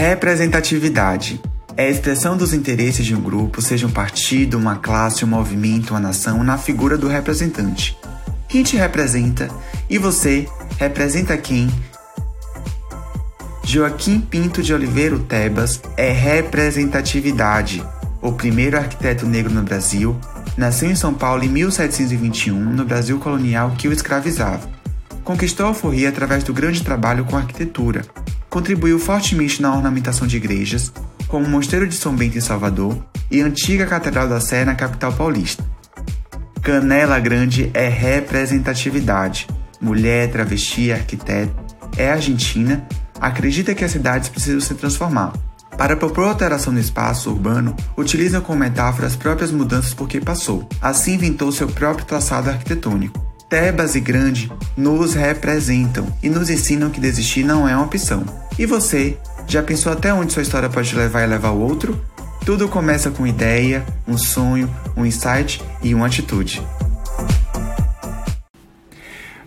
Representatividade é a expressão dos interesses de um grupo, seja um partido, uma classe, um movimento, uma nação, na figura do representante. Quem te representa e você representa quem? Joaquim Pinto de Oliveira Tebas é representatividade. O primeiro arquiteto negro no Brasil, nasceu em São Paulo em 1721, no Brasil colonial que o escravizava. Conquistou a alforria através do grande trabalho com arquitetura. Contribuiu fortemente na ornamentação de igrejas, como o Mosteiro de São Bento em Salvador e a antiga Catedral da Sé na capital paulista. Canela Grande é representatividade. Mulher, travesti, arquiteto, é argentina, acredita que as cidades precisam se transformar. Para propor alteração no espaço urbano, utilizam como metáfora as próprias mudanças por que passou. Assim inventou seu próprio traçado arquitetônico. Tebas e Grande nos representam e nos ensinam que desistir não é uma opção. E você, já pensou até onde sua história pode levar e levar o outro? Tudo começa com ideia, um sonho, um insight e uma atitude.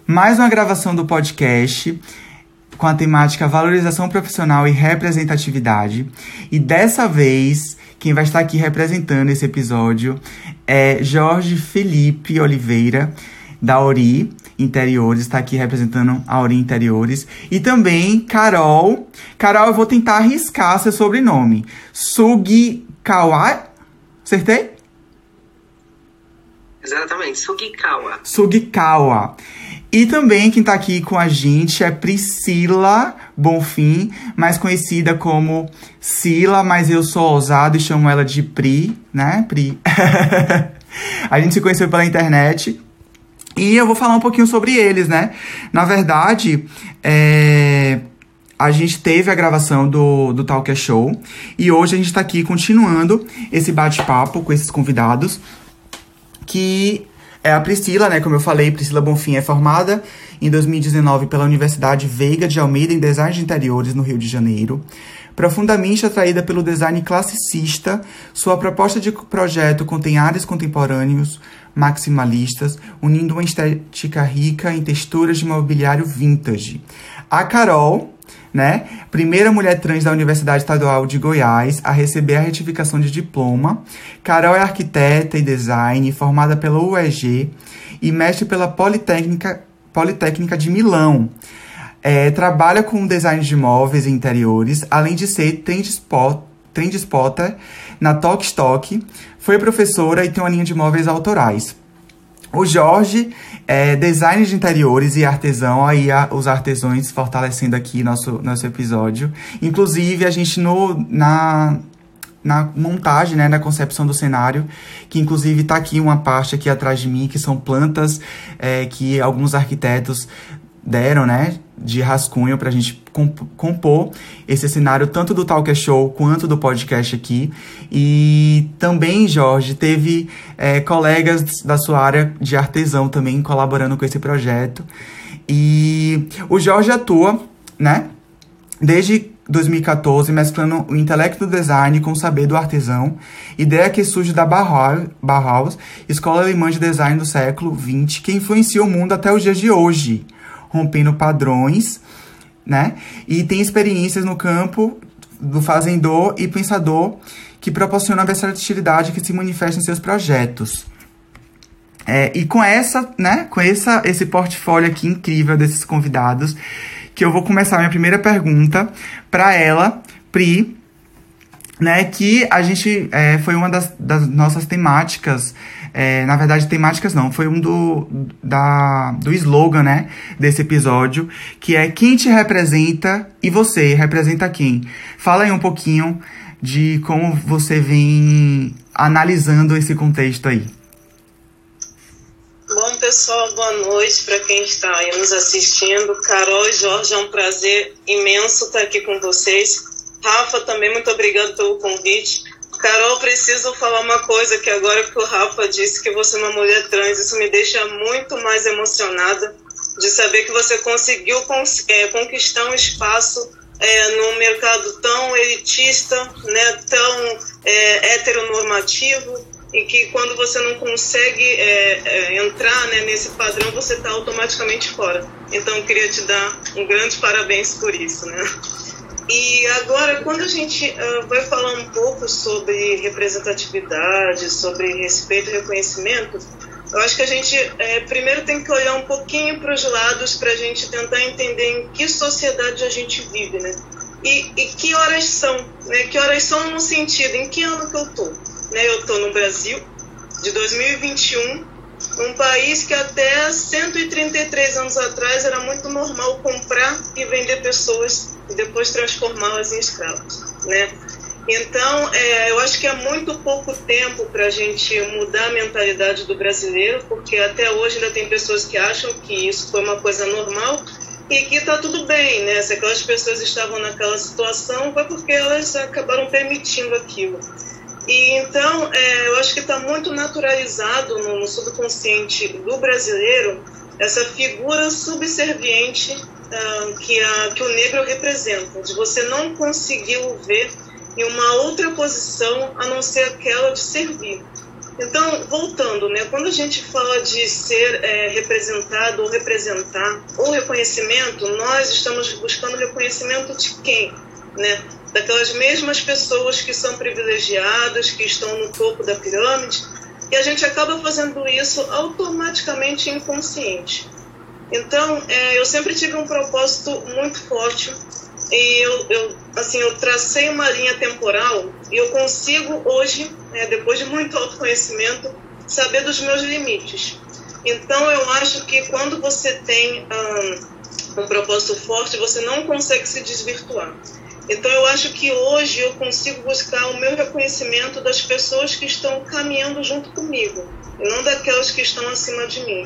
Mais uma gravação do podcast com a temática valorização profissional e representatividade. E dessa vez, quem vai estar aqui representando esse episódio é Jorge Felipe Oliveira, da Ori Interiores, está aqui representando a Ori Interiores. E também Carol. Carol, eu vou tentar arriscar seu sobrenome. Sugikawa. Acertei? Exatamente, Sugikawa. Sugikawa. E também quem tá aqui com a gente é Priscila Bonfim, mais conhecida como Sila, mas eu sou ousado e chamo ela de Pri, né? Pri. a gente se conheceu pela internet. E eu vou falar um pouquinho sobre eles, né? Na verdade, é, a gente teve a gravação do, do Talk Show e hoje a gente está aqui continuando esse bate-papo com esses convidados que é a Priscila, né? Como eu falei, Priscila Bonfim é formada em 2019 pela Universidade Veiga de Almeida em Design de Interiores, no Rio de Janeiro. Profundamente atraída pelo design classicista, sua proposta de projeto contém áreas contemporâneos maximalistas, unindo uma estética rica em texturas de mobiliário vintage. A Carol, né? Primeira mulher trans da Universidade Estadual de Goiás a receber a retificação de diploma. Carol é arquiteta e design, formada pela UEG e mestre pela Politécnica, Politécnica de Milão. É, trabalha com design de móveis e interiores, além de ser trend, spot, trend spotter na Tok Stock. Foi professora e tem uma linha de móveis autorais. O Jorge é design de interiores e artesão, aí a, os artesãos fortalecendo aqui nosso, nosso episódio. Inclusive, a gente no, na, na montagem, né, na concepção do cenário, que inclusive está aqui uma parte aqui atrás de mim, que são plantas é, que alguns arquitetos deram, né, de rascunho para a gente compor esse cenário tanto do Talk Show quanto do podcast aqui. E também, Jorge, teve é, colegas da sua área de artesão também colaborando com esse projeto. E o Jorge atua, né, desde 2014, mesclando o intelecto do design com o saber do artesão, ideia que surge da Bauhaus, escola alemã de design do século XX, que influenciou o mundo até os dias de hoje rompendo padrões, né? E tem experiências no campo do fazendor e pensador que proporciona a versatilidade que se manifesta em seus projetos. É, e com essa, né, com essa, esse portfólio aqui incrível desses convidados, que eu vou começar minha primeira pergunta para ela, Pri, né, que a gente é, foi uma das, das nossas temáticas é, na verdade, temáticas não, foi um do, da, do slogan, né, desse episódio, que é quem te representa e você representa quem. Fala aí um pouquinho de como você vem analisando esse contexto aí. Bom, pessoal, boa noite para quem está aí nos assistindo. Carol e Jorge, é um prazer imenso estar aqui com vocês. Rafa, também muito obrigado pelo convite. Carol, preciso falar uma coisa que agora que o Rafa disse que você é uma mulher trans, isso me deixa muito mais emocionada de saber que você conseguiu é, conquistar um espaço é, num mercado tão elitista, né, tão é, heteronormativo, e que quando você não consegue é, é, entrar né, nesse padrão, você está automaticamente fora. Então, eu queria te dar um grande parabéns por isso. Né? E agora, quando a gente uh, vai falar um pouco sobre representatividade, sobre respeito e reconhecimento, eu acho que a gente é, primeiro tem que olhar um pouquinho para os lados para a gente tentar entender em que sociedade a gente vive, né? E, e, que horas são, né? Que horas são no sentido, em que ano que eu tô? Né? Eu tô no Brasil, de 2021, um país que até 133 anos atrás era muito normal comprar e vender pessoas e depois transformá-las em escravos, né? Então, é, eu acho que é muito pouco tempo para a gente mudar a mentalidade do brasileiro, porque até hoje ainda tem pessoas que acham que isso foi uma coisa normal e que está tudo bem, né? Se aquelas pessoas estavam naquela situação, foi porque elas acabaram permitindo aquilo. E então, é, eu acho que está muito naturalizado no, subconsciente do brasileiro essa figura subserviente uh, que, a, que o negro representa, de você não conseguir o ver em uma outra posição a não ser aquela de servir. Então, voltando, né, quando a gente fala de ser é, representado ou representar ou reconhecimento, nós estamos buscando reconhecimento de quem? Né? Daquelas mesmas pessoas que são privilegiadas, que estão no topo da pirâmide, e a gente acaba fazendo isso automaticamente inconsciente. Então, é, eu sempre tive um propósito muito forte e eu, eu, assim, eu tracei uma linha temporal e eu consigo hoje, é, depois de muito autoconhecimento, saber dos meus limites. Então, eu acho que quando você tem um, um propósito forte, você não consegue se desvirtuar. Então eu acho que hoje eu consigo buscar o meu reconhecimento das pessoas que estão caminhando junto comigo, e não daquelas que estão acima de mim.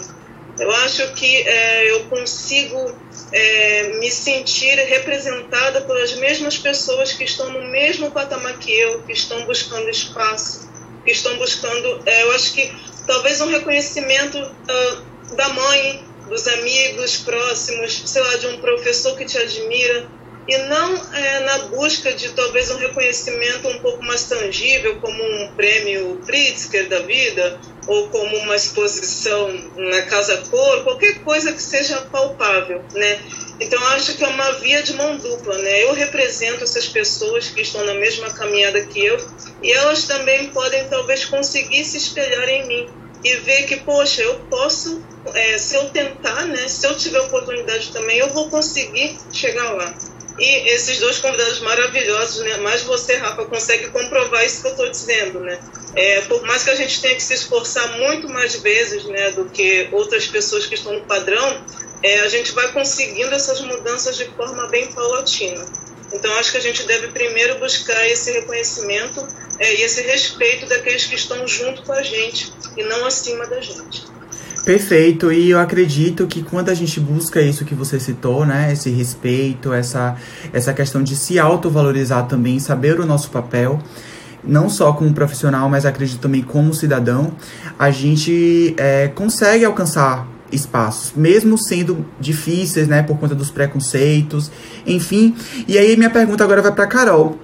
Eu acho que é, eu consigo é, me sentir representada pelas mesmas pessoas que estão no mesmo patamar que eu, que estão buscando espaço, que estão buscando, é, eu acho que talvez um reconhecimento uh, da mãe, dos amigos próximos, sei lá, de um professor que te admira, e não é, na busca de talvez um reconhecimento um pouco mais tangível, como um prêmio Pritzker da vida, ou como uma exposição na Casa Cor, qualquer coisa que seja palpável, né? Então acho que é uma via de mão dupla, né? Eu represento essas pessoas que estão na mesma caminhada que eu e elas também podem talvez conseguir se espelhar em mim e ver que poxa eu posso, é, se eu tentar, né? Se eu tiver oportunidade também, eu vou conseguir chegar lá. E esses dois convidados maravilhosos, né? Mas você, Rafa, consegue comprovar isso que eu estou dizendo, né? É, por mais que a gente tenha que se esforçar muito mais vezes, né, do que outras pessoas que estão no padrão, é, a gente vai conseguindo essas mudanças de forma bem paulatina. Então, acho que a gente deve primeiro buscar esse reconhecimento é, e esse respeito daqueles que estão junto com a gente e não acima da gente. Perfeito, e eu acredito que quando a gente busca isso que você citou, né, esse respeito, essa, essa questão de se autovalorizar também, saber o nosso papel, não só como profissional, mas acredito também como cidadão, a gente é, consegue alcançar espaços, mesmo sendo difíceis, né, por conta dos preconceitos, enfim. E aí minha pergunta agora vai para Carol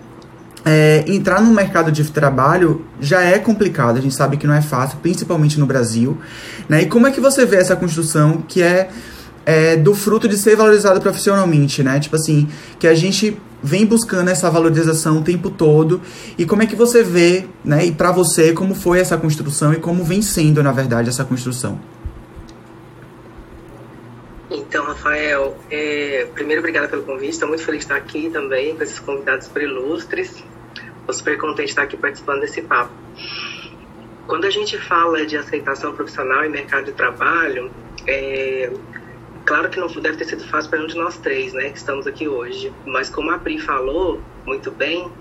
é, entrar no mercado de trabalho já é complicado, a gente sabe que não é fácil, principalmente no Brasil. Né? E como é que você vê essa construção que é, é, do fruto de ser valorizado profissionalmente, né? Tipo assim, que a gente vem buscando essa valorização o tempo todo. E como é que você vê, né? E para você, como foi essa construção e como vem sendo, na verdade, essa construção? Então, Rafael, é, primeiro, obrigada pelo convite. Estou muito feliz de estar aqui também com esses convidados super ilustres. Estou super contente de estar aqui participando desse papo. Quando a gente fala de aceitação profissional e mercado de trabalho, é, claro que não deve ter sido fácil para nenhum de nós três, né, que estamos aqui hoje. Mas como a Pri falou muito bem,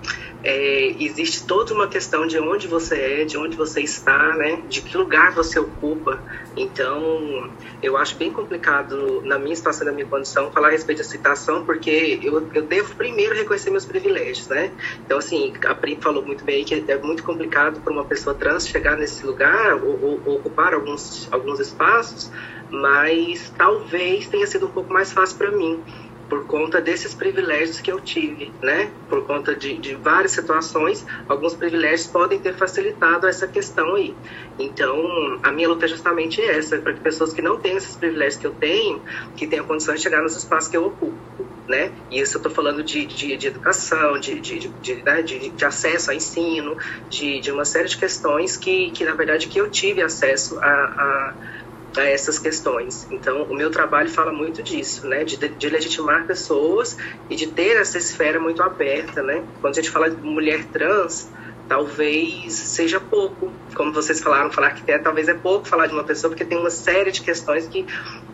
é, existe toda uma questão de onde você é, de onde você está, né? De que lugar você ocupa. Então, eu acho bem complicado, na minha situação, na minha condição, falar a respeito da citação, porque eu, eu devo primeiro reconhecer meus privilégios, né? Então, assim, a Pri falou muito bem que é muito complicado para uma pessoa trans chegar nesse lugar ou, ou, ou ocupar alguns, alguns espaços, mas talvez tenha sido um pouco mais fácil para mim por conta desses privilégios que eu tive, né? Por conta de, de várias situações, alguns privilégios podem ter facilitado essa questão aí. Então, a minha luta é justamente essa, para que pessoas que não têm esses privilégios que eu tenho, que tenham condições de chegar nos espaços que eu ocupo, né? E isso eu estou falando de, de, de, educação, de, de, de, né? de, de, acesso a ensino, de, de uma série de questões que, que, na verdade, que eu tive acesso a, a, a essas questões. Então, o meu trabalho fala muito disso, né? De, de legitimar pessoas e de ter essa esfera muito aberta, né? Quando a gente fala de mulher trans, talvez seja pouco, como vocês falaram, falar que é, talvez é pouco falar de uma pessoa, porque tem uma série de questões que,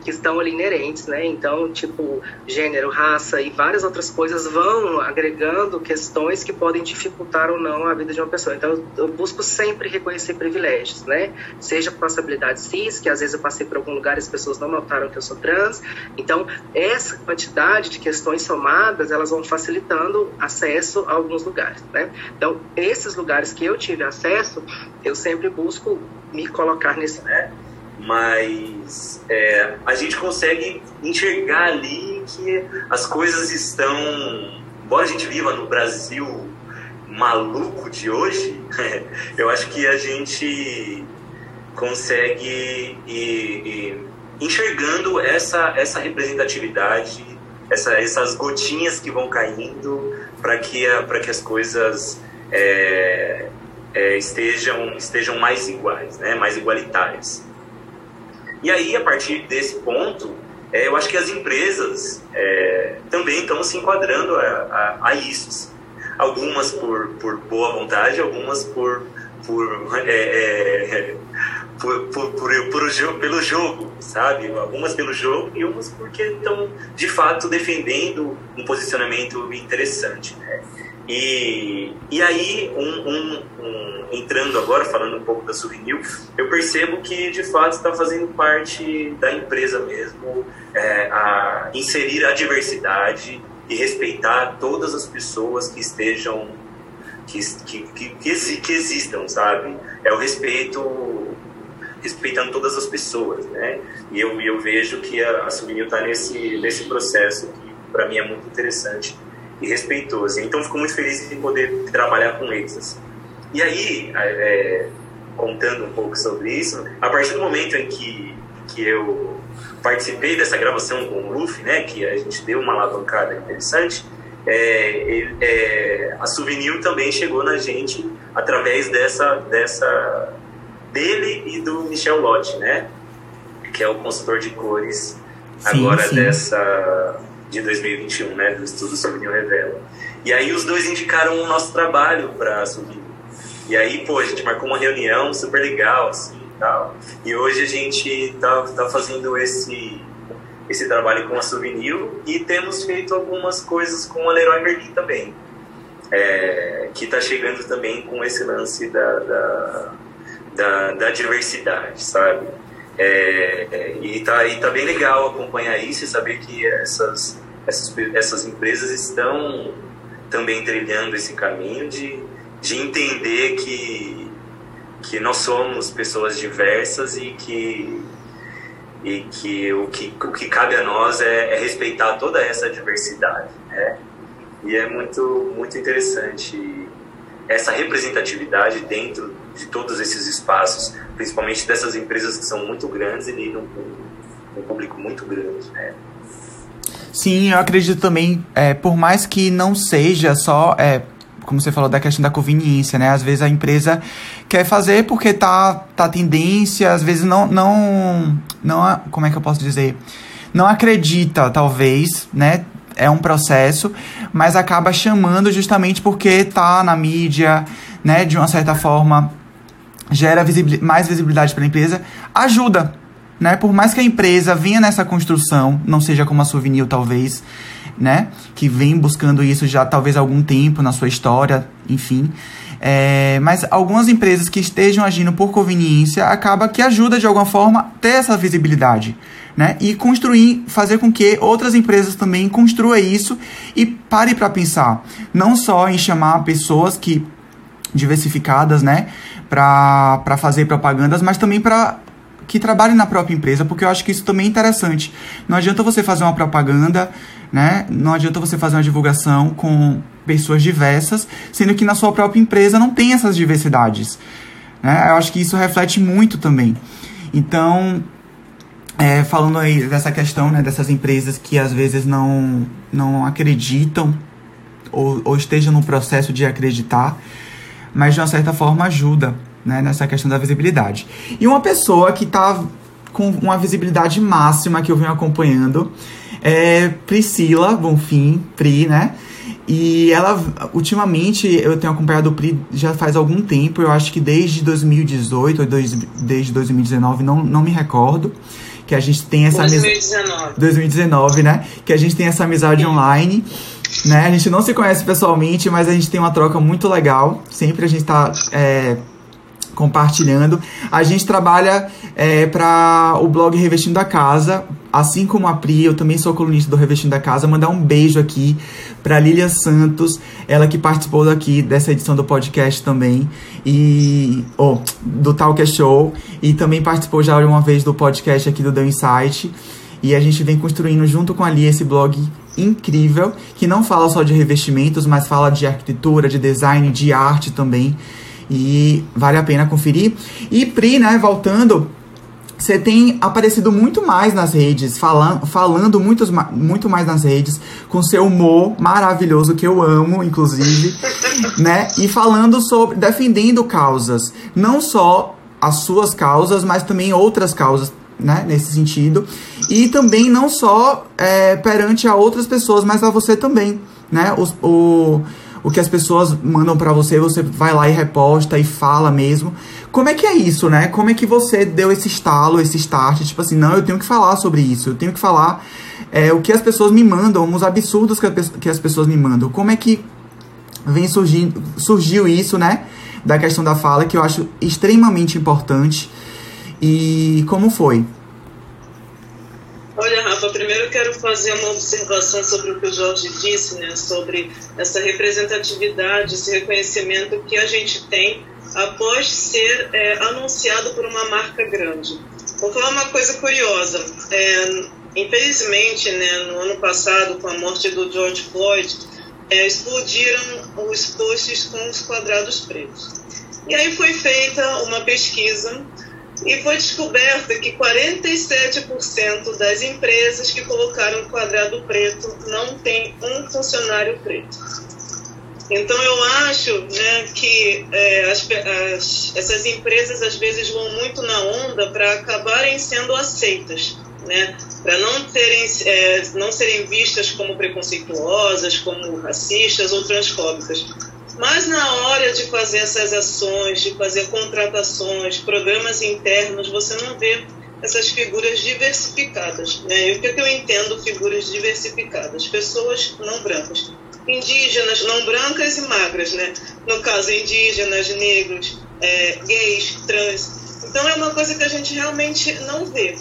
que estão ali inerentes, né? Então, tipo, gênero, raça e várias outras coisas vão agregando questões que podem dificultar ou não a vida de uma pessoa. Então, eu busco sempre reconhecer privilégios, né? Seja por possibilidade cis, que às vezes eu passei por algum lugar e as pessoas não notaram que eu sou trans. Então, essa quantidade de questões somadas, elas vão facilitando acesso a alguns lugares, né? Então, esses lugares que eu tive acesso, eu sempre busco me colocar nesse. Né? Mas é, a gente consegue enxergar ali que as coisas estão. Embora a gente viva no Brasil maluco de hoje, eu acho que a gente consegue ir, ir enxergando essa, essa representatividade, essa, essas gotinhas que vão caindo para que, que as coisas é, é, estejam, estejam mais iguais, né, mais igualitárias. E aí, a partir desse ponto, é, eu acho que as empresas é, também estão se enquadrando a, a, a, isso. Algumas por, por boa vontade, algumas por, por, é, é, por, por, por, por pelo jogo, sabe? Algumas pelo jogo e umas porque estão, de fato, defendendo um posicionamento interessante. Né? E, e aí, um, um, um, entrando agora, falando um pouco da Souvenir, eu percebo que de fato está fazendo parte da empresa mesmo é, a inserir a diversidade e respeitar todas as pessoas que estejam, que, que, que, que, existam, sabe? É o respeito respeitando todas as pessoas, né? E eu, eu vejo que a, a Souvenir está nesse, nesse processo que para mim é muito interessante e respeitoso. Então, fico muito feliz de poder trabalhar com eles. Assim. E aí, é, contando um pouco sobre isso, a partir do momento em que, que eu participei dessa gravação com o Luffy, né, que a gente deu uma alavancada interessante, é, é, a Souvenir também chegou na gente através dessa, dessa dele e do Michel Lotti, né, que é o consultor de cores sim, agora sim. dessa de 2021, né, do estudo Souvenir Revela. E aí os dois indicaram o nosso trabalho para Souvenir. E aí, pô, a gente marcou uma reunião super legal, assim, tal. E hoje a gente tá, tá fazendo esse esse trabalho com a Souvenir e temos feito algumas coisas com a Leroy Merlin também. É, que está chegando também com esse lance da, da, da, da diversidade, sabe? É, é, e, tá, e tá bem legal acompanhar isso e saber que essas, essas, essas empresas estão também trilhando esse caminho de, de entender que, que nós somos pessoas diversas e que, e que, o, que o que cabe a nós é, é respeitar toda essa diversidade. Né? E é muito, muito interessante essa representatividade dentro de todos esses espaços, principalmente dessas empresas que são muito grandes e lidam com um público muito grande, né? Sim, eu acredito também, é, por mais que não seja só, é, como você falou, da questão da conveniência, né? Às vezes a empresa quer fazer porque tá, tá tendência, às vezes não, não, não, como é que eu posso dizer? Não acredita, talvez, né? É um processo, mas acaba chamando justamente porque tá na mídia, né? De uma certa forma, gera visibil mais visibilidade para a empresa, ajuda, né? Por mais que a empresa venha nessa construção, não seja como a Souvenir talvez, né? Que vem buscando isso já talvez há algum tempo na sua história, enfim. É, mas algumas empresas que estejam agindo por conveniência acaba que ajuda de alguma forma ter essa visibilidade, né? E construir, fazer com que outras empresas também construam isso e pare para pensar, não só em chamar pessoas que diversificadas, né? Para fazer propagandas, mas também para que trabalhem na própria empresa, porque eu acho que isso também é interessante. Não adianta você fazer uma propaganda, né? Não adianta você fazer uma divulgação com pessoas diversas, sendo que na sua própria empresa não tem essas diversidades. Né? Eu acho que isso reflete muito também. Então, é, falando aí dessa questão, né, dessas empresas que às vezes não, não acreditam ou, ou estejam no processo de acreditar, mas de uma certa forma ajuda né, nessa questão da visibilidade. E uma pessoa que está com uma visibilidade máxima que eu venho acompanhando é Priscila Bonfim, Pri, né? E ela, ultimamente, eu tenho acompanhado o Pri já faz algum tempo, eu acho que desde 2018 ou dois, desde 2019, não, não me recordo que a gente tem essa 2019. 2019, né? Que a gente tem essa amizade Sim. online, né? A gente não se conhece pessoalmente, mas a gente tem uma troca muito legal. Sempre a gente tá é, compartilhando. A gente trabalha é, para o blog Revestindo a Casa, assim como a Pri, eu também sou colunista do Revestindo a Casa. Mandar um beijo aqui para Lilia Santos, ela que participou daqui dessa edição do podcast também e oh, do Talk Show e também participou já uma vez do podcast aqui do The Insight. E a gente vem construindo junto com a Lia esse blog incrível, que não fala só de revestimentos, mas fala de arquitetura, de design, de arte também. E vale a pena conferir. E Pri, né, voltando, você tem aparecido muito mais nas redes, falando, falando muitos, muito mais nas redes, com seu humor maravilhoso, que eu amo, inclusive, né? E falando sobre, defendendo causas. Não só as suas causas, mas também outras causas, né? Nesse sentido. E também não só é, perante a outras pessoas, mas a você também, né? O, o, o que as pessoas mandam para você, você vai lá e reposta e fala mesmo. Como é que é isso, né? Como é que você deu esse estalo, esse start? Tipo assim, não, eu tenho que falar sobre isso, eu tenho que falar é, o que as pessoas me mandam, os absurdos que, a, que as pessoas me mandam. Como é que vem surgindo, surgiu isso, né? Da questão da fala, que eu acho extremamente importante. E como foi? Olha, Rafa, primeiro eu quero fazer uma observação sobre o que o Jorge disse, né? Sobre essa representatividade, esse reconhecimento que a gente tem após ser é, anunciado por uma marca grande. Vou falar uma coisa curiosa. É, infelizmente, né, no ano passado, com a morte do George Floyd, é, explodiram os posts com os quadrados pretos. E aí foi feita uma pesquisa e foi descoberta que 47% das empresas que colocaram quadrado preto não tem um funcionário preto. Então eu acho né, que é, as, as, essas empresas às vezes vão muito na onda para acabarem sendo aceitas, né, para não é, não serem vistas como preconceituosas, como racistas ou transfóbicas. Mas na hora de fazer essas ações, de fazer contratações, programas internos, você não vê essas figuras diversificadas. Né? E o que, é que eu entendo figuras diversificadas? Pessoas não brancas indígenas, não brancas e magras, né? No caso, indígenas, negros, é, gays, trans. Então é uma coisa que a gente realmente não vê.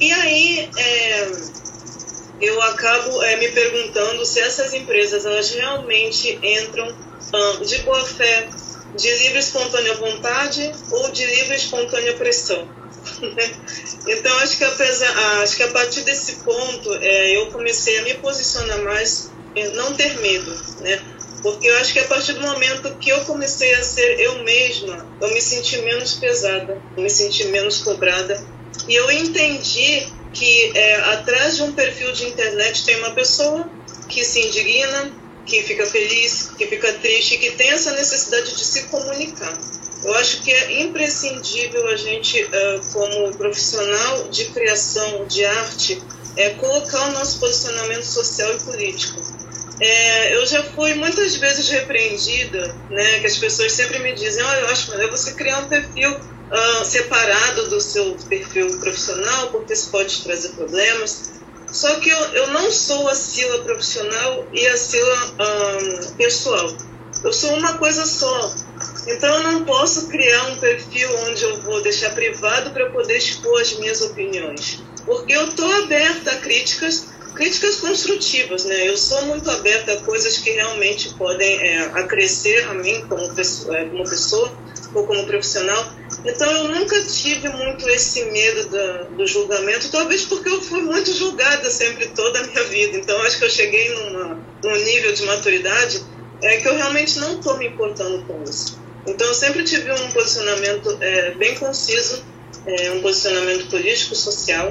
E aí é, eu acabo é, me perguntando se essas empresas elas realmente entram de boa fé, de livre espontânea vontade ou de livre espontânea pressão. então acho que acho que a partir desse ponto é, eu comecei a me posicionar mais não ter medo, né? Porque eu acho que a partir do momento que eu comecei a ser eu mesma, eu me senti menos pesada, eu me senti menos cobrada. E eu entendi que é, atrás de um perfil de internet tem uma pessoa que se indigna, que fica feliz, que fica triste, que tem essa necessidade de se comunicar. Eu acho que é imprescindível a gente, como profissional de criação de arte, é colocar o nosso posicionamento social e político é, eu já fui muitas vezes repreendida, né? Que as pessoas sempre me dizem, oh, eu acho melhor você criar um perfil uh, separado do seu perfil profissional, porque isso pode trazer problemas. Só que eu, eu não sou a Sila profissional e a Sila um, pessoal. Eu sou uma coisa só. Então eu não posso criar um perfil onde eu vou deixar privado para poder expor as minhas opiniões. Porque eu estou aberta a críticas críticas construtivas, né? Eu sou muito aberta a coisas que realmente podem é, acrescer a mim como pessoa, é, como pessoa ou como profissional. Então eu nunca tive muito esse medo da, do julgamento, talvez porque eu fui muito julgada sempre toda a minha vida. Então acho que eu cheguei numa, num nível de maturidade é que eu realmente não estou me importando com isso. Então eu sempre tive um posicionamento é, bem conciso é um posicionamento político-social,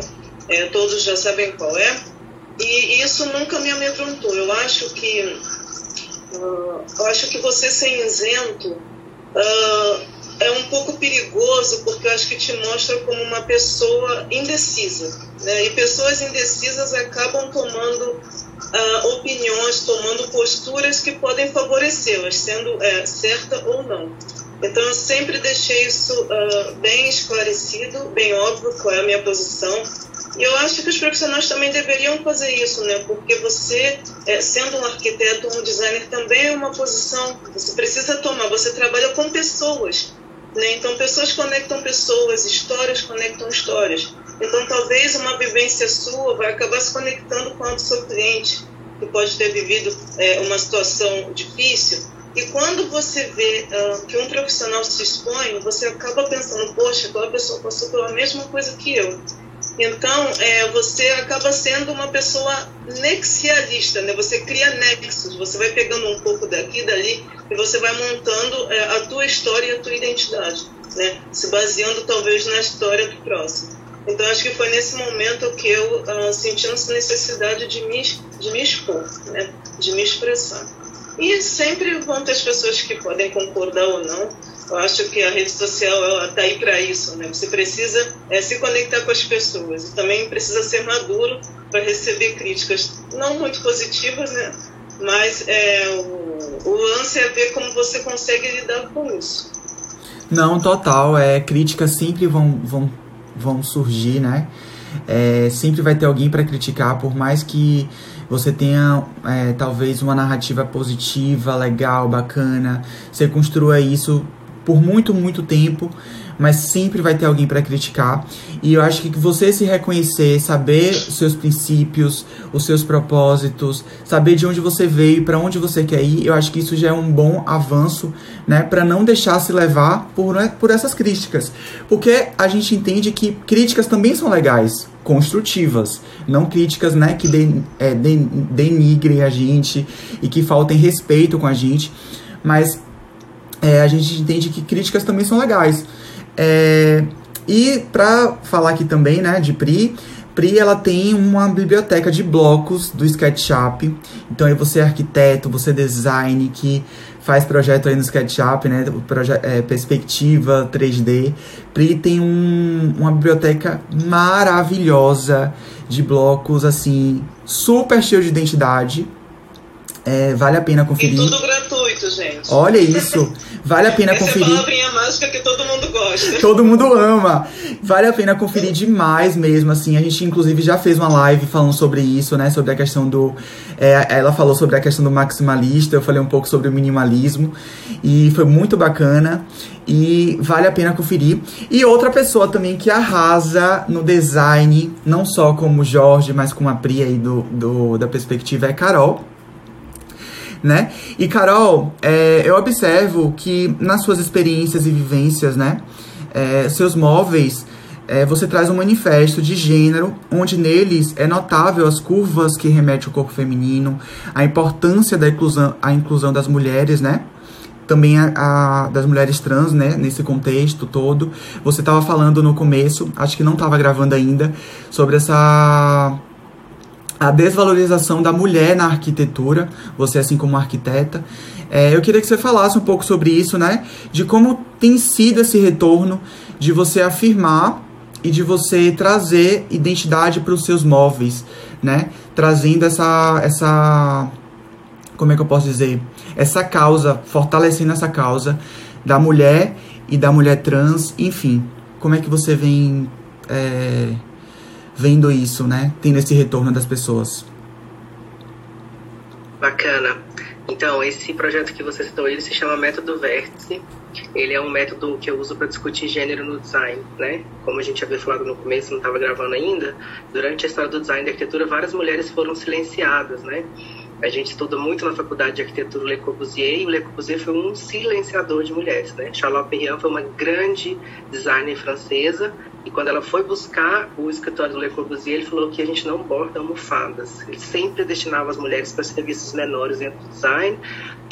é, todos já sabem qual é, e isso nunca me amedrontou. Eu acho que, uh, eu acho que você ser isento uh, é um pouco perigoso, porque eu acho que te mostra como uma pessoa indecisa. Né? E pessoas indecisas acabam tomando uh, opiniões, tomando posturas que podem favorecê-las, sendo é, certa ou não. Então, eu sempre deixei isso bem esclarecido, bem óbvio qual é a minha posição. Eu acho que os profissionais também deveriam fazer isso, né? Porque você, é, sendo um arquiteto, um designer, também é uma posição. Você precisa tomar. Você trabalha com pessoas, né? Então, pessoas conectam pessoas, histórias conectam histórias. Então, talvez uma vivência sua vai acabar se conectando com a do seu cliente, que pode ter vivido é, uma situação difícil e quando você vê uh, que um profissional se expõe, você acaba pensando, poxa, aquela pessoa passou pela mesma coisa que eu. Então, é, você acaba sendo uma pessoa nexialista, né? Você cria nexos, você vai pegando um pouco daqui dali e você vai montando é, a tua história e a tua identidade, né? Se baseando talvez na história do próximo. Então, acho que foi nesse momento que eu uh, senti essa necessidade de me, de me expor, né? De me expressar. E sempre vão ter as pessoas que podem concordar ou não. Eu acho que a rede social está aí para isso, né? Você precisa é, se conectar com as pessoas e também precisa ser maduro para receber críticas, não muito positivas, né? Mas é, o, o lance é ver como você consegue lidar com isso. Não, total. É, críticas sempre vão, vão, vão surgir, né? É, sempre vai ter alguém para criticar, por mais que você tenha é, talvez uma narrativa positiva, legal, bacana, você construa isso por muito, muito tempo, mas sempre vai ter alguém para criticar. E eu acho que você se reconhecer, saber seus princípios, os seus propósitos, saber de onde você veio, para onde você quer ir, eu acho que isso já é um bom avanço, né, para não deixar se levar por, né, por essas críticas. Porque a gente entende que críticas também são legais construtivas, não críticas né, que de, é, de, denigrem a gente e que faltem respeito com a gente, mas é, a gente entende que críticas também são legais. É, e para falar aqui também né, de Pri, Pri ela tem uma biblioteca de blocos do SketchUp. Então aí você é arquiteto, você é design que faz projeto aí no SketchUp, né? É, perspectiva 3D. Pri tem um, uma biblioteca maravilhosa de blocos, assim, super cheio de identidade. É, vale a pena conferir. E tudo gratuito, gente. Olha isso. Vale a pena Essa conferir. Essa é palavrinha mágica que todo mundo gosta. Todo mundo ama. Vale a pena conferir demais mesmo, assim. A gente, inclusive, já fez uma live falando sobre isso, né? Sobre a questão do... É, ela falou sobre a questão do maximalista, eu falei um pouco sobre o minimalismo. E foi muito bacana. E vale a pena conferir. E outra pessoa também que arrasa no design, não só como Jorge, mas como a Pri aí do, do, da perspectiva, é Carol né? E Carol, é, eu observo que nas suas experiências e vivências, né, é, seus móveis, é, você traz um manifesto de gênero, onde neles é notável as curvas que remetem ao corpo feminino, a importância da inclusão, a inclusão das mulheres, né? Também a, a das mulheres trans, né? Nesse contexto todo. Você estava falando no começo, acho que não estava gravando ainda, sobre essa a desvalorização da mulher na arquitetura, você assim como arquiteta. É, eu queria que você falasse um pouco sobre isso, né? De como tem sido esse retorno de você afirmar e de você trazer identidade para os seus móveis, né? Trazendo essa, essa, como é que eu posso dizer, essa causa, fortalecendo essa causa da mulher e da mulher trans, enfim. Como é que você vem é, vendo isso, né? Tendo esse retorno das pessoas. Bacana. Então, esse projeto que você citou, ele se chama Método Vértice. Ele é um método que eu uso para discutir gênero no design, né? Como a gente havia falado no começo, não estava gravando ainda, durante a história do design da arquitetura, várias mulheres foram silenciadas, né? A gente estuda muito na faculdade de arquitetura Le Corbusier e o Le Corbusier foi um silenciador de mulheres, né? Charlotte Perriand foi uma grande designer francesa E quando ela foi buscar o escritório do Le Corbusier, ele falou que a gente não borda almofadas. Ele sempre destinava as mulheres para serviços menores dentro do design.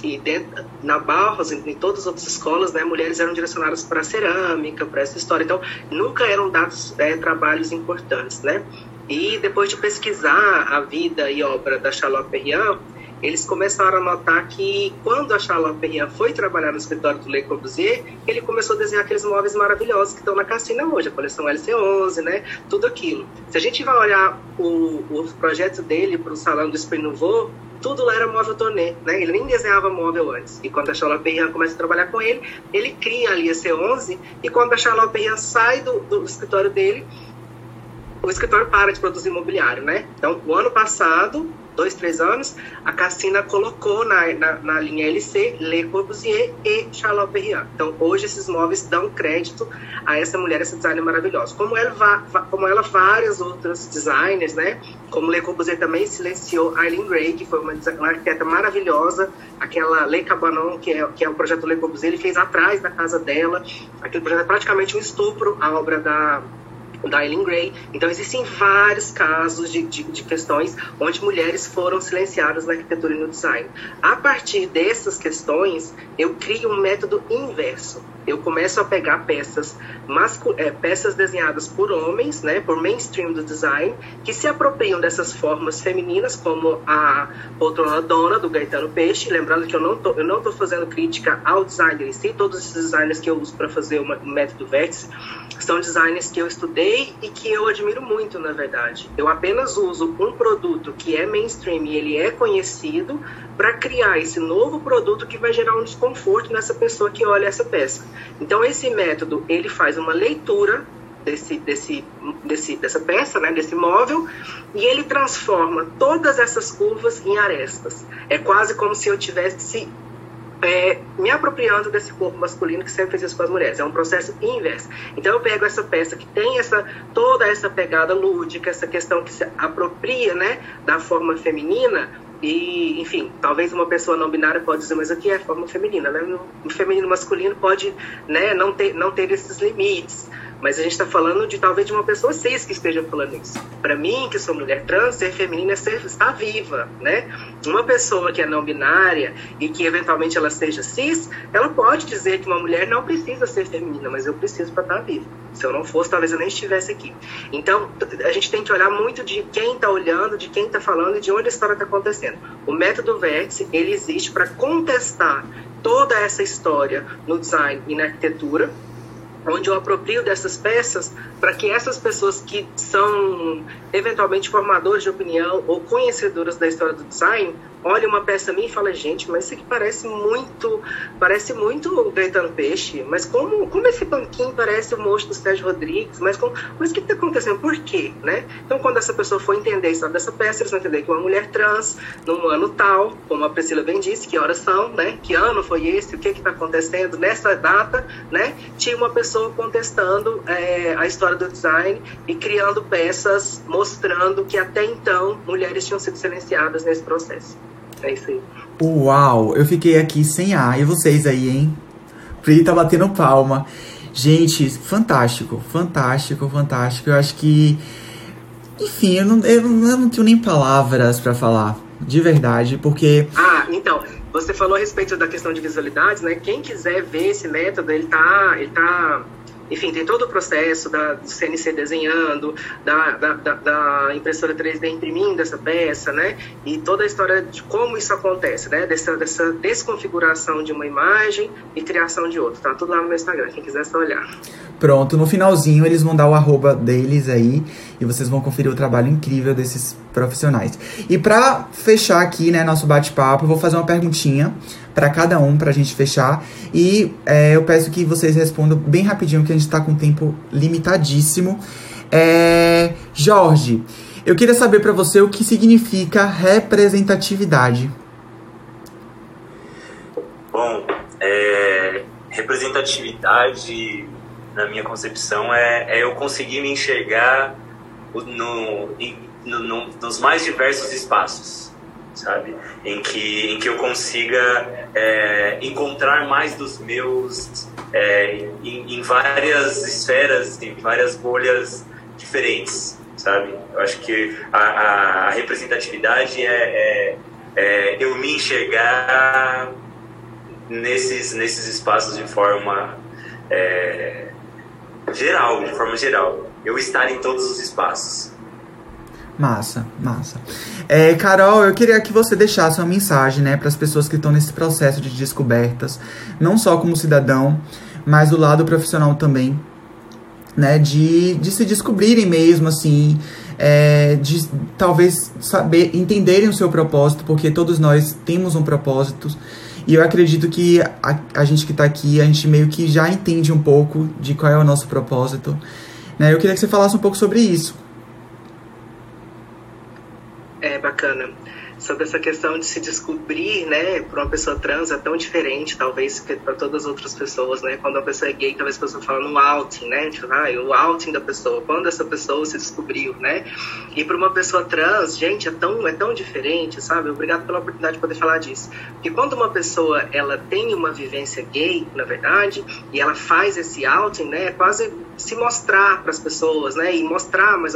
E dentro, na em, em todas as outras escolas, né, mulheres eram direcionadas para cerâmica, para essa história. Então, nunca eram dados é, trabalhos importantes, né? E depois de pesquisar a vida e obra da Charlotte Perriand, eles começaram a notar que quando a Charlotte foi trabalhar no escritório do Le Corbusier, ele começou a desenhar aqueles móveis maravilhosos que estão na Cassina hoje, a coleção LC11, né? Tudo aquilo. Se a gente vai olhar o, o projeto dele para o salão do Esprit Nouveau, tudo lá era móvel Toné, né? Ele nem desenhava móvel antes. E quando a Charlotte Perriand começa a trabalhar com ele, ele cria ali a C11 e quando a Charlotte Perriand sai do, do escritório dele, o escritório para de produzir imobiliário, né? Então, o ano passado, dois, três anos, a Cassina colocou na, na, na, linha LC Le Corbusier e Charlotte Perriand. Então, hoje, esses móveis dão crédito a essa mulher, essa designer maravilhosa. Como ela, como ela várias outras designers, né? Como Le Corbusier também silenciou Eileen Gray, que foi uma, uma arquiteta maravilhosa, aquela Le Cabanon, que é, que é o projeto Le Corbusier, ele fez atrás da casa dela. Aquele projeto é praticamente um estupro, a obra da da Eileen Gray. Então, existem vários casos de, de, de, questões onde mulheres foram silenciadas na arquitetura e no design. A partir dessas questões, eu crio um método inverso. Eu começo a pegar peças, é, peças desenhadas por homens, né, por mainstream do design, que se apropriam dessas formas femininas, como a poltrona dona do Gaetano Peixe. Lembrando que eu não tô, eu não estou fazendo crítica ao designer em si, todos esses designers que eu uso para fazer o método vértice são designers que eu estudei e que eu admiro muito, na verdade. Eu apenas uso um produto que é mainstream e ele é conhecido para criar esse novo produto que vai gerar um desconforto nessa pessoa que olha essa peça. Então esse método, ele faz uma leitura desse, desse, desse, dessa peça, né, desse móvel, e ele transforma todas essas curvas em arestas. É quase como se eu tivesse é, me apropriando desse corpo masculino que sempre fez isso com as mulheres. É um processo inverso. Então eu pego essa peça que tem essa toda essa pegada lúdica, essa questão que se apropria, né, da forma feminina e, enfim, talvez uma pessoa não binária pode dizer, mas aqui é forma feminina, né? O feminino masculino pode, né, não ter não ter esses limites. Mas a gente está falando de talvez de uma pessoa cis que esteja falando isso. Para mim, que sou mulher trans, ser feminina é ser, estar viva, né? Uma pessoa que é não binária e que eventualmente ela seja cis, ela pode dizer que uma mulher não precisa ser feminina, mas eu preciso para estar viva. Se eu não fosse, talvez eu nem estivesse aqui. Então, a gente tem que olhar muito de quem está olhando, de quem está falando e de onde a história está acontecendo. O método Vértice, ele existe para contestar toda essa história no design e na arquitetura, onde eu aproprio dessas peças para que essas pessoas que são eventualmente formadores de opinião ou conhecedoras da história do design olha uma peça minha e fala, gente, mas isso aqui parece muito, parece muito Gaetano Peixe, mas como, como esse banquinho parece o monstro do Sérgio Rodrigues, mas, como, mas o que está acontecendo? Por quê? Né? Então, quando essa pessoa for entender a história dessa peça, eles vão entender que uma mulher trans, num ano tal, como a Priscila bem disse, que horas são, né? Que ano foi esse? O que está acontecendo nessa data, né? Tinha uma pessoa contestando é, a história do design e criando peças mostrando que até então mulheres tinham sido silenciadas nesse processo. É isso aí. Uau, eu fiquei aqui sem ar. E vocês aí, hein? Pri tá batendo palma. Gente, fantástico, fantástico, fantástico. Eu acho que. Enfim, eu não, eu não, eu não tenho nem palavras para falar. De verdade, porque. Ah, então. Você falou a respeito da questão de visualidades, né? Quem quiser ver esse método, ele tá. Ele tá enfim, tem todo o processo da, do CNC desenhando, da, da, da, impressora 3D imprimindo essa peça, né? E toda a história de como isso acontece, né? Dessa, dessa desconfiguração de uma imagem e criação de outra. Tá tudo lá no meu Instagram, quem quiser só olhar. Pronto, no finalzinho eles vão dar o arroba deles aí e vocês vão conferir o trabalho incrível desses profissionais. E para fechar aqui, né, nosso bate-papo, eu vou fazer uma perguntinha para cada um, para a gente fechar. E é, eu peço que vocês respondam bem rapidinho, que a gente está com tempo limitadíssimo. É, Jorge, eu queria saber para você o que significa representatividade. Bom, é, representatividade, na minha concepção, é, é eu conseguir me enxergar no, no, no, nos mais diversos espaços sabe? Em que, em que eu consiga é, encontrar mais dos meus é, em, em, várias esferas, em várias bolhas diferentes, sabe? Eu acho que a, a representatividade é, é, é, eu me enxergar nesses, nesses espaços de forma é, geral, de forma geral. Eu estar em todos os espaços. Massa, massa. É, Carol, eu queria que você deixasse uma mensagem, né, para as pessoas que estão nesse processo de descobertas, não só como cidadão, mas do lado profissional também, né, de, de se descobrirem mesmo, assim, é, de talvez saber, entenderem o seu propósito, porque todos nós temos um propósito, e eu acredito que a, a gente que está aqui, a gente meio que já entende um pouco de qual é o nosso propósito, né, eu queria que você falasse um pouco sobre isso. É bacana sobre essa questão de se descobrir, né, para uma pessoa trans é tão diferente, talvez, para todas as outras pessoas, né? Quando uma pessoa é gay, talvez a pessoa fala no outing, né? Tipo, ah, o outing da pessoa, quando essa pessoa se descobriu, né? E para uma pessoa trans, gente, é tão, é tão diferente, sabe? Obrigado pela oportunidade de poder falar disso. Porque quando uma pessoa, ela tem uma vivência gay, na verdade, e ela faz esse outing, né, é quase se mostrar para as pessoas, né, e mostrar mais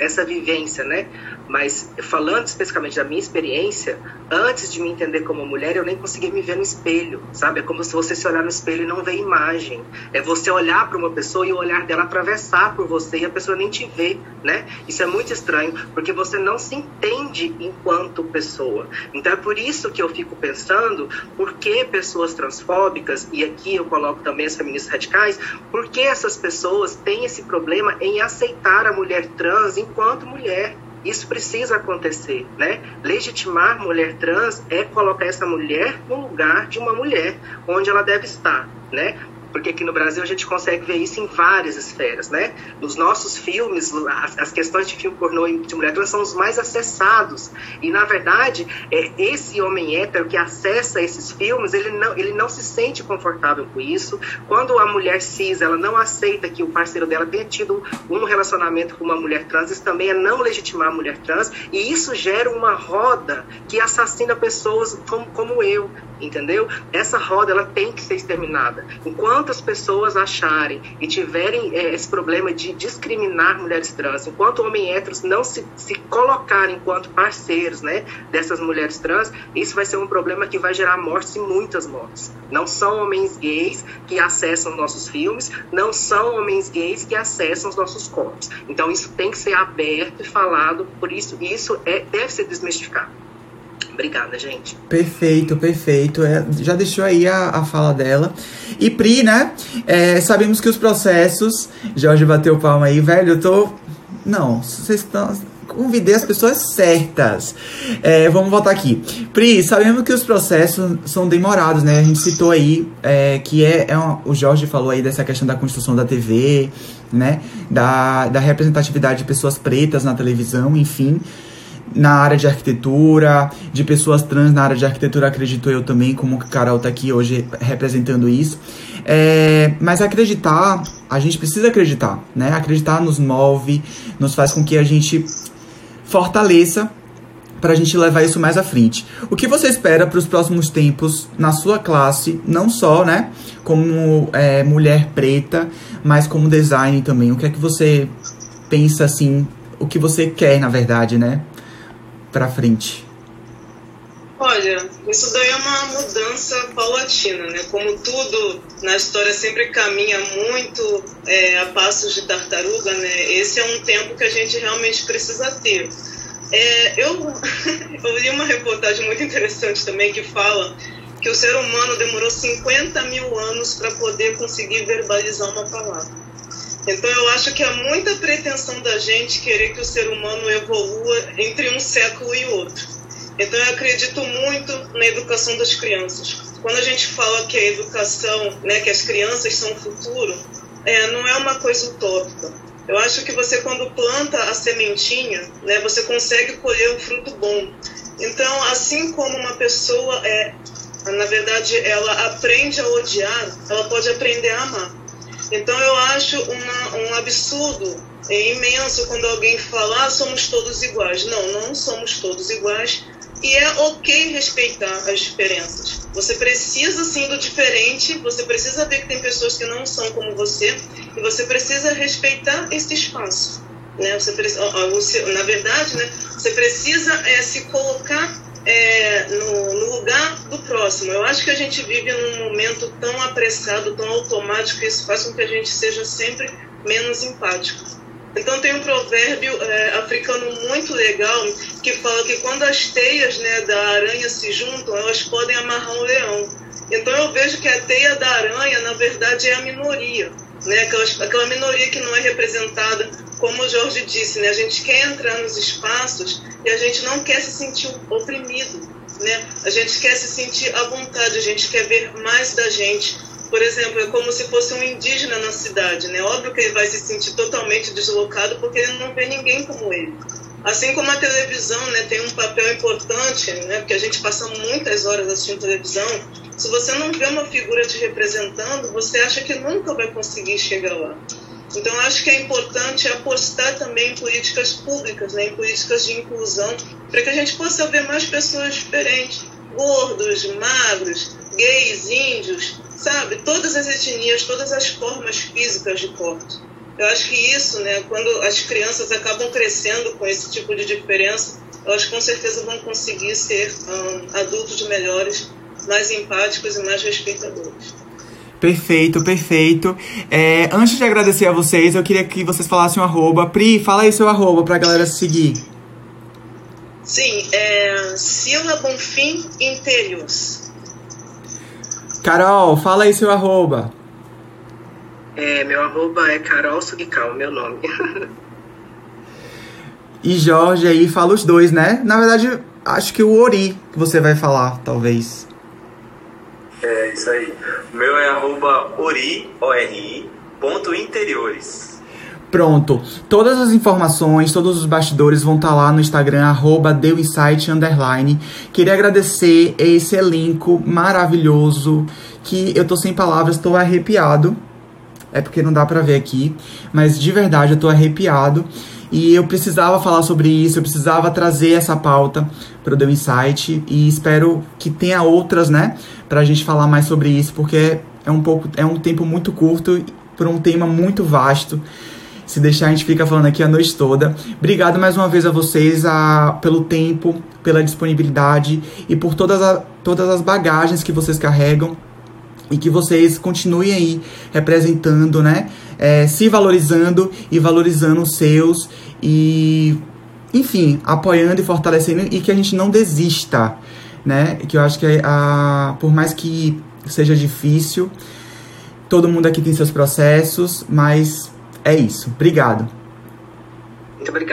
essa vivência, né? Mas falando especificamente da minha experiência, antes de me entender como mulher, eu nem conseguia me ver no espelho, sabe? É como se você se olhar no espelho e não ver imagem. É você olhar para uma pessoa e o olhar dela atravessar por você e a pessoa nem te vê, né? Isso é muito estranho, porque você não se entende enquanto pessoa. Então é por isso que eu fico pensando, por que pessoas transfóbicas, e aqui eu coloco também as feministas radicais, por que essas pessoas têm esse problema em aceitar a mulher trans enquanto mulher? Isso precisa acontecer, né? Legitimar mulher trans é colocar essa mulher no lugar de uma mulher, onde ela deve estar, né? Porque aqui no Brasil a gente consegue ver isso em várias esferas, né? Nos nossos filmes, as, as questões de filme pornô de mulher trans são os mais acessados. E, na verdade, é, esse homem hétero que acessa esses filmes, ele não, ele não se sente confortável com isso. Quando a mulher cis, ela não aceita que o parceiro dela tenha tido um relacionamento com uma mulher trans, isso também é não legitimar a mulher trans. E isso gera uma roda que assassina pessoas como, como eu, entendeu? Essa roda, ela tem que ser exterminada. Enquanto as pessoas acharem e tiverem é, esse problema de discriminar mulheres trans, enquanto homens héteros não se, se colocarem enquanto parceiros né, dessas mulheres trans, isso vai ser um problema que vai gerar mortes e muitas mortes. Não são homens gays que acessam nossos filmes, não são homens gays que acessam os nossos corpos. Então isso tem que ser aberto e falado, por isso isso é, deve ser desmistificado. Obrigada, gente. Perfeito, perfeito. É, já deixou aí a, a fala dela. E Pri, né? É, sabemos que os processos. Jorge bateu palma aí, velho. Eu tô. Não, vocês estão. Convidei as pessoas certas. É, vamos voltar aqui. Pri, sabemos que os processos são demorados, né? A gente citou aí é, que é, é uma, o Jorge falou aí dessa questão da construção da TV, né? Da, da representatividade de pessoas pretas na televisão, enfim na área de arquitetura, de pessoas trans na área de arquitetura, acredito eu também, como a Carol está aqui hoje representando isso. É, mas acreditar, a gente precisa acreditar, né? Acreditar nos move, nos faz com que a gente fortaleça para a gente levar isso mais à frente. O que você espera para os próximos tempos na sua classe, não só, né, como é, mulher preta, mas como design também? O que é que você pensa assim? O que você quer, na verdade, né? Para frente? Olha, isso daí é uma mudança paulatina, né? Como tudo na história sempre caminha muito é, a passos de tartaruga, né? Esse é um tempo que a gente realmente precisa ter. É, eu, eu li uma reportagem muito interessante também que fala que o ser humano demorou 50 mil anos para poder conseguir verbalizar uma palavra. Então eu acho que há muita pretensão da gente querer que o ser humano evolua entre um século e outro. Então eu acredito muito na educação das crianças. Quando a gente fala que a educação, né, que as crianças são o futuro, é, não é uma coisa utópica. Eu acho que você quando planta a sementinha, né, você consegue colher um fruto bom. Então, assim como uma pessoa é, na verdade, ela aprende a odiar, ela pode aprender a amar. Então eu acho uma, um absurdo é imenso quando alguém fala, ah, somos todos iguais. Não, não somos todos iguais, E é ok respeitar as diferenças. Você precisa sim do diferente, você precisa ver que tem pessoas que não são como você, e você precisa respeitar esse espaço. Né? Você, na verdade, né, você precisa é, se colocar é, no, no, lugar do próximo. Eu acho que a gente vive num momento tão apressado, tão automático, que isso faz com que a gente seja sempre menos empático. Então tem um provérbio é, africano muito legal que fala que quando as teias né, da aranha se juntam, elas podem amarrar um leão. Então eu vejo que a teia da aranha, na verdade, é a minoria. Né? Aquela, minoria que não é representada, como o Jorge disse, né? a gente quer entrar nos espaços e a gente não quer se sentir oprimido. Né? A gente quer se sentir à vontade, a gente quer ver mais da gente por exemplo, é como se fosse um indígena na cidade, né? Óbvio que ele vai se sentir totalmente deslocado porque ele não vê ninguém como ele. Assim como a televisão né, tem um papel importante, né, porque a gente passa muitas horas assistindo televisão, se você não vê uma figura te representando, você acha que nunca vai conseguir chegar lá. Então, acho que é importante apostar também em políticas públicas, né, em políticas de inclusão, para que a gente possa ver mais pessoas diferentes, gordos, magros, gays, índios, sabe? Todas as etnias, todas as formas físicas de corte. Eu acho que isso, né, quando as crianças acabam crescendo com esse tipo de diferença, elas com certeza vão conseguir ser um, adultos melhores, mais empáticos e mais respeitadores. Perfeito, perfeito. É, antes de agradecer a vocês, eu queria que vocês falassem o arroba. Pri, fala aí seu arroba pra galera seguir. Sim, é Sila Bonfim Interiors. Carol, fala aí seu arroba. É, meu arroba é Carol Sugical, meu nome. e Jorge aí fala os dois, né? Na verdade, acho que o Ori que você vai falar, talvez. É, isso aí. O meu é arroba ori, O-R-I, ponto interiores. Pronto. Todas as informações, todos os bastidores vão estar tá lá no Instagram, arroba underline. Queria agradecer esse elenco maravilhoso, que eu tô sem palavras, tô arrepiado. É porque não dá pra ver aqui, mas de verdade eu tô arrepiado. E eu precisava falar sobre isso, eu precisava trazer essa pauta para o The Insight e espero que tenha outras, né, pra gente falar mais sobre isso, porque é um pouco é um tempo muito curto por um tema muito vasto. Se deixar, a gente fica falando aqui a noite toda. Obrigado mais uma vez a vocês a, pelo tempo, pela disponibilidade e por todas, a, todas as bagagens que vocês carregam e que vocês continuem aí representando, né? É, se valorizando e valorizando os seus e, enfim, apoiando e fortalecendo e que a gente não desista, né? Que eu acho que a, por mais que seja difícil, todo mundo aqui tem seus processos, mas é isso. Obrigado. Muito obrigado.